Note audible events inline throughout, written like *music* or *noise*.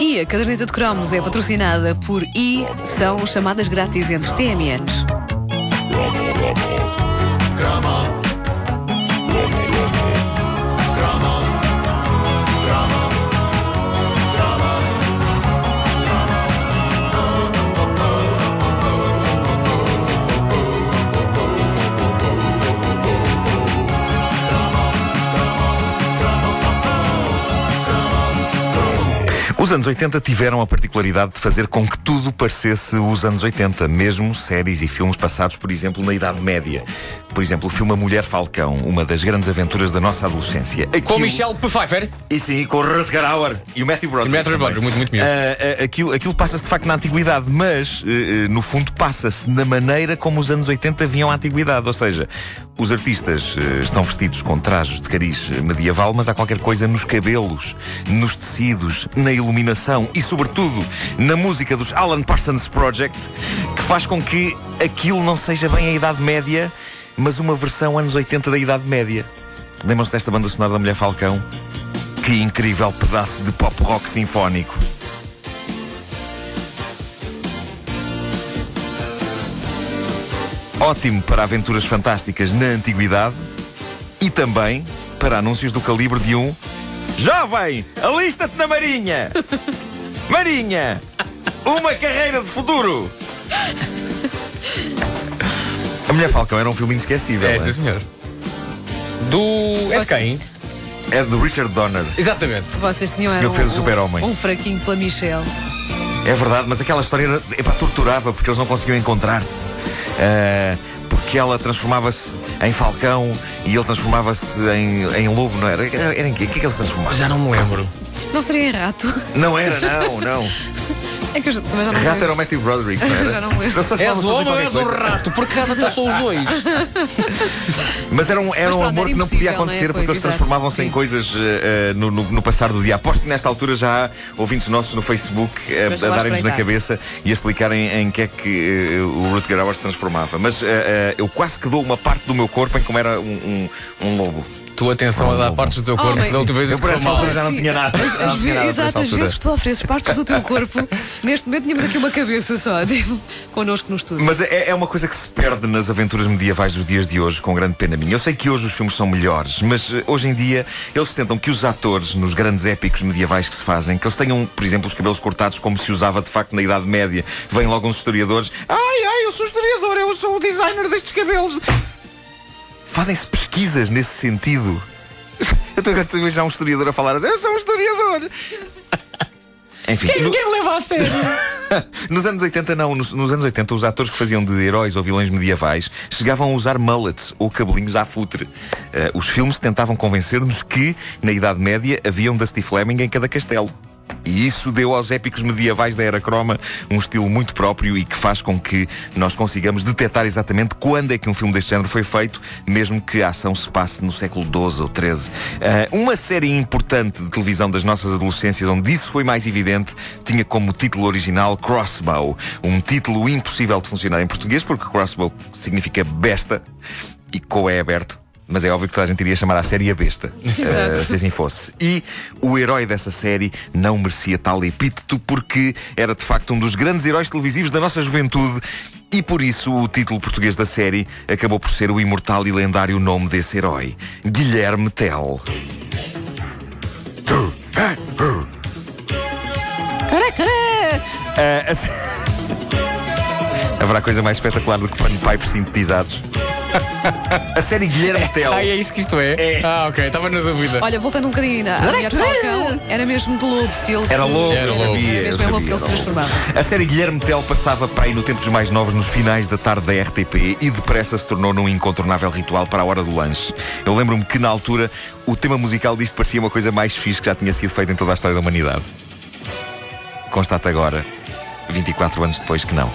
E a caderneta de cromos é patrocinada por I, são chamadas grátis entre TMNs. Os anos 80 tiveram a particularidade de fazer com que tudo parecesse os anos 80, mesmo séries e filmes passados, por exemplo, na Idade Média. Por exemplo, o filme A Mulher Falcão, uma das grandes aventuras da nossa adolescência. Aquilo... Com Michelle Pfeiffer. E sim, com o Rutger Hauer e o Matthew Broderick. Matthew Broderick, muito, muito mesmo. Uh, uh, aquilo aquilo passa-se de facto na antiguidade, mas uh, no fundo passa-se na maneira como os anos 80 vinham à antiguidade. Ou seja, os artistas estão vestidos com trajes de cariz medieval, mas há qualquer coisa nos cabelos, nos tecidos, na iluminação e, sobretudo, na música dos Alan Parsons Project, que faz com que aquilo não seja bem a Idade Média mas uma versão anos 80 da Idade Média. Lembram-se desta banda sonora da Mulher Falcão? Que incrível pedaço de pop rock sinfónico. Ótimo para aventuras fantásticas na antiguidade e também para anúncios do calibre de um Jovem, alista-te na Marinha! *laughs* Marinha! Uma carreira de futuro! A Mulher Falcão era um filme inesquecível. É, sim, senhor. Do. É de quem? É do Richard Donner. Exatamente. Vocês tinham era Ele fez o um, Super-Homem. um fraquinho pela Michelle. É verdade, mas aquela história era, epá, torturava porque eles não conseguiam encontrar-se. Uh, porque ela transformava-se em falcão e ele transformava-se em, em lobo, não era? Era, era em quê? O que é que ele se transformava? Já não me lembro. Não seria em rato? Não era, não, não. *laughs* É que eu já, também já não Rato era o Matthew Broderick, não *laughs* era? Já não lembro. sei se És o homem ou és o qualquer coisa. rato? Por acaso até são os dois. *laughs* Mas era um, era Mas um pronto, amor era que não podia impossível, não é? acontecer porque Pois, eles exato, transformavam-se em sim. coisas eh, eh, no, no, no passar do dia. Aposto que nesta altura já há ouvintes nossos no Facebook eh, a lá darem-nos na espreitar. cabeça e a explicarem em que é que eh, o Rutger Hauer se transformava. Mas eh, eh, eu quase que dou uma parte do meu corpo em como era um, um, um lobo. Tu atenção a dar partes do teu corpo, Homem. da última vez Eu por esta mal. altura já não tinha nada. as- não as tinha nada por Exato, às altura. vezes que tu ofereces partes do teu corpo. *laughs* Neste momento tínhamos aqui uma cabeça só, *laughs* tipo, connosco no estúdio. Mas é, é uma coisa que se perde nas aventuras medievais dos dias de hoje, com grande pena minha. Eu sei que hoje os filmes são melhores, mas eh, hoje em dia eles tentam que os atores, nos grandes épicos medievais que se fazem, que eles tenham, por exemplo, os cabelos cortados como se usava de facto na Idade Média. Vêm logo uns historiadores. Ai, ai, eu sou historiador, eu sou o designer destes cabelos. Fazem-se pesquisas nesse sentido. *laughs* Eu estou a imaginar um historiador a falar assim, eu sou um historiador. *laughs* Enfim, Quem no- ninguém me leva a sério? *laughs* nos anos 80, não. Nos, nos anos 80, os atores que faziam de heróis ou vilões medievais chegavam a usar mullets ou cabelinhos à futre. Eh, os filmes tentavam convencer-nos que, na Idade Média, havia um Dusty Fleming em cada castelo. E isso deu aos épicos medievais da Era Croma um estilo muito próprio e que faz com que nós consigamos detectar exatamente quando é que um filme deste género foi feito, mesmo que a ação se passe no século XII ou XIII. Ah, uma série importante de televisão das nossas adolescências, onde isso foi mais evidente, tinha como título original Crossbow. Um título impossível de funcionar em português, porque Crossbow significa besta e co é aberto. Mas é óbvio que toda a gente iria chamar a série a besta, *laughs* eh, se assim fosse. E o herói dessa série não merecia tal epíteto porque era de facto um dos grandes heróis televisivos da nossa juventude. E por isso o título português da série acabou por ser o imortal e lendário nome desse herói: Guilherme Tell. A sé- *laughs* Haverá coisa mais espetacular do que panpipes sintetizados. *laughs* A série Guilherme Tell. Ah, é isso que isto é? É. Ah, ok, estava na dúvida. Olha, voltando um bocadinho ainda, a mulher Falcão era mesmo de lobo que ele Era se... lobo, Era eu lobo. sabia. Era eu mesmo em lobo que ele se transformava. A série Guilherme Tell passava para aí no tempo dos mais novos, nos finais da tarde da RTP, e depressa se tornou num incontornável ritual para a hora do lanche. Eu lembro-me que na altura o tema musical disto parecia uma coisa mais fixe que já tinha sido feita em toda a história da humanidade. Constato agora, 24 anos depois, que não.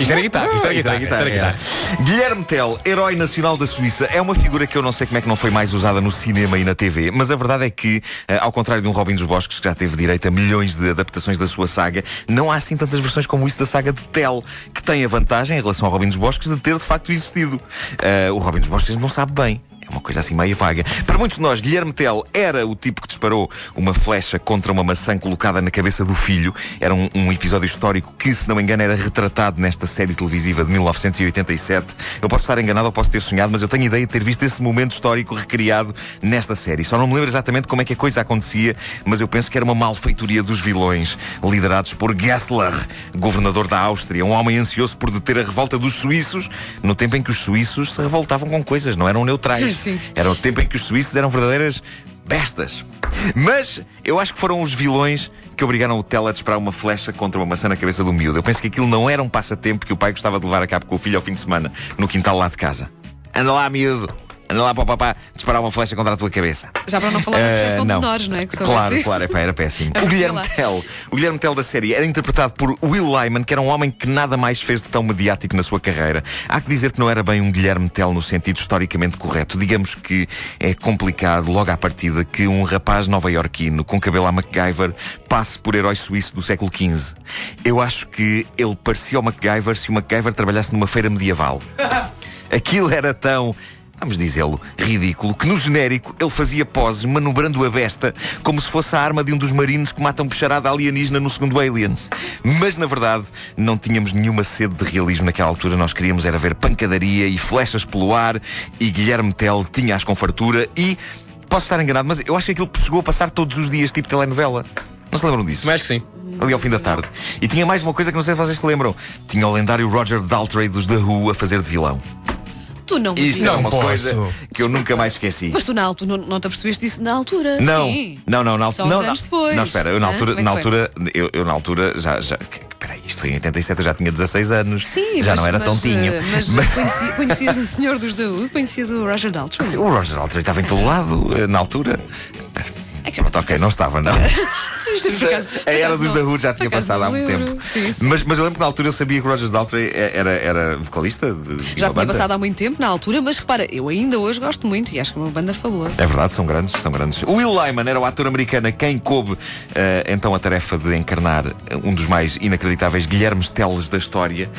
Isto era guitarra, isto era guitarra. Isto era guitarra, guitarra. é. Guilherme Tell, herói nacional da Suíça, é uma figura que eu não sei como é que não foi mais usada no cinema e na TV, mas a verdade é que, eh, ao contrário de um Robin dos Bosques, que já teve direito a milhões de adaptações da sua saga, não há assim tantas versões como isso da saga de Tell, que tem a vantagem, em relação ao Robin dos Bosques, de ter de facto existido. Eh, o Robin dos Bosques não sabe bem. Uma coisa assim meio vaga. Para muitos de nós, Guilherme Tell era o tipo que disparou uma flecha contra uma maçã colocada na cabeça do filho. Era um, um episódio histórico que, se não me engano, era retratado nesta série televisiva de 1987. Eu posso estar enganado ou posso ter sonhado, mas eu tenho ideia de ter visto esse momento histórico recriado nesta série. Só não me lembro exatamente como é que a coisa acontecia, mas eu penso que era uma malfeitoria dos vilões, liderados por Gessler, governador da Áustria, um homem ansioso por deter a revolta dos suíços, no tempo em que os suíços se revoltavam com coisas, não eram neutrais. Sim. Era o tempo em que os suíços eram verdadeiras bestas. Mas eu acho que foram os vilões que obrigaram o Tell a disparar uma flecha contra uma maçã na cabeça do miúdo. Eu penso que aquilo não era um passatempo que o pai gostava de levar a cabo com o filho ao fim de semana, no quintal lá de casa. Anda lá, miúdo. Anda lá para o papá disparar uma flecha contra a tua cabeça. Já para não falar da Eh, proteção de não. menores, não é? Que claro, claro, epá, era péssimo. *laughs* É o Guilherme. Tell, o Guilherme Tell da série era interpretado por Will Lyman, que era um homem que nada mais fez de tão mediático na sua carreira. Há que dizer que não era bem um Guilherme Tell no sentido historicamente correto. Digamos que é complicado, logo à partida, que um rapaz nova-iorquino com cabelo a MacGyver passe por herói suíço do século XV. Eu acho que ele parecia ao MacGyver se o MacGyver trabalhasse numa feira medieval. *laughs* Aquilo era tão. Vamos dizê-lo, ridículo, que no genérico ele fazia poses manobrando a besta como se fosse a arma de um dos marinos que matam bicharada alienígena no segundo Aliens. Mas na verdade não tínhamos nenhuma sede de realismo naquela altura, nós queríamos era ver pancadaria e flechas pelo ar e Guilherme Tell tinha-as com fartura e. Posso estar enganado, mas eu acho que aquilo chegou a passar todos os dias, tipo telenovela. Não se lembram disso? Mas que sim. ali ao fim da tarde. E tinha mais uma coisa que não sei se vocês se lembram. Tinha o lendário Roger Daltrey dos The Who a fazer de vilão. Tu não me Isto é uma posso. coisa que eu nunca mais esqueci. Mas tu na altura não, não te apercebeste disso na altura? Não, Sim. não, não, na altura. Não, anos não. depois. Não, espera, eu na Hã? altura, é na altura, eu, eu na altura já. já Espera aí, isto foi em 87, eu já tinha 16 anos. Sim, já mas, não era mas, tontinho. eh, Mas, conheci- *laughs* conhecias o senhor dos Who? Conhecias o Roger Daltrey? O Roger Daltrey estava em todo lado, eh, na altura. É Pronto, ok, não estava, não. *laughs* Acaso- por A era dos The Who já tinha passado há muito tempo. Sim, sim. Mas, mas eu lembro que na altura eu sabia que o Roger Daltrey era, era vocalista de, de Já tinha banda. passado há muito tempo na altura, mas repara, eu ainda hoje gosto muito e acho que é uma banda fabulosa. É verdade, são grandes, são grandes. O Will Lyman era o ator americano a quem coube eh, então a tarefa de encarnar um dos mais inacreditáveis Guilherme Teles da história.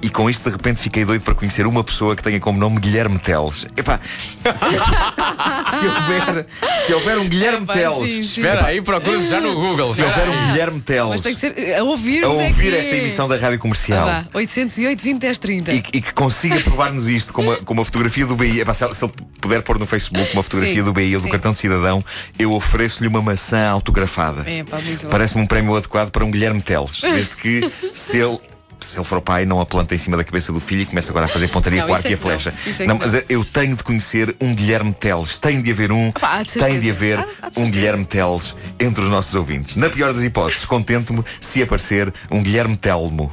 E com isto de repente fiquei doido para conhecer uma pessoa que tenha como nome Guilherme Teles. Epá, *laughs* *laughs* se, houver, se houver um Guilherme Epá, Teles, sim, sim. Espera aí, procura já no Google. se Espera houver um. Guilherme Teles Mas tem que ser a ouvir a ouvir é esta emissão da rádio comercial. Ah, vá, 808 20 10 30. E, e que consiga provar-nos isto com uma, com uma fotografia do BI. Epá, se, ele- se ele puder pôr no Facebook uma fotografia Sim, do BI ou do sim. cartão de cidadão, eu ofereço-lhe uma maçã autografada. É, pá, muito bom. Parece-me um prémio adequado para um Guilherme Teles. Desde que, se ele. Se ele for pai, não a planta em cima da cabeça do filho e começa agora a fazer pontaria Não, com o arco isso é e a não. flecha. É não, não. mas eu tenho de conhecer um Guilherme Teles. Tem de haver um. Há de tem de haver Há- há de um. Guilherme Teles entre os nossos ouvintes. Na pior das hipóteses, contento-me se aparecer um Guilherme Telmo.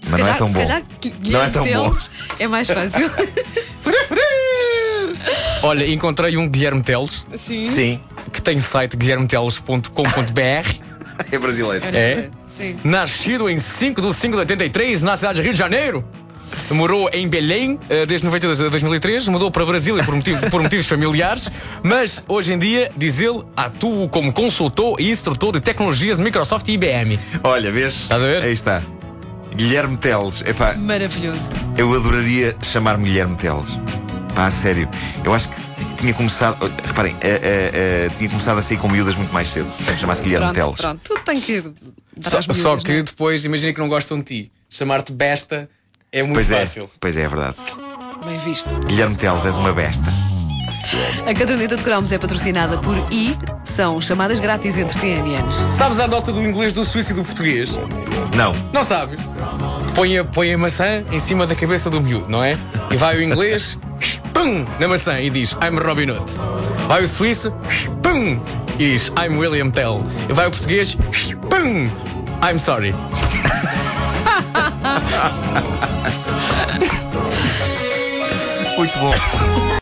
Se Mas não é calhar- tão bom. calhar Não é tão bom. É mais fácil. *laughs* Olha, encontrei um Guilherme Teles Sim. Sim, que tem site guilhermeteles.com.br. *laughs* é brasileiro. Olha, É? Sim. Nascido em 5 de 5 de 83, na cidade de Rio de Janeiro. Morou em Belém eh, desde 92 a 2003, mudou para Brasília por, motivo- *laughs* por motivos familiares, mas hoje em dia, diz ele, atua como consultor e instrutor de tecnologias de Microsoft e IBM. Olha, vês? Estás a ver? Aí está. Guilherme Teles. Epá, Maravilhoso. eu adoraria chamar-me Guilherme Teles. Pá, a sério. Eu acho que tinha começado. Reparem, eh, eh, eh, tinha começado a sair com miúdas muito mais cedo. Se chamasse Guilherme Pronto, Teles. pronto. Tudo tem que ir dar Só, só que é? depois, imagina que não gostam de ti. Chamar-te besta é muito Pois é, fácil. pois é, é verdade. Bem visto. Guilherme Teles, és uma besta. A caderneta de cromos é patrocinada por I, são chamadas grátis entre TMNs. Sabes a nota do inglês do suíço e do português? Não. Não sabe? Põe a, põe a maçã em cima da cabeça do miúdo, não é? E vai o inglês, pum, na maçã e diz I'm Robin Hood. Vai o suíço, pum, e diz I'm William Tell. E vai o português, pum, I'm sorry. Muito bom.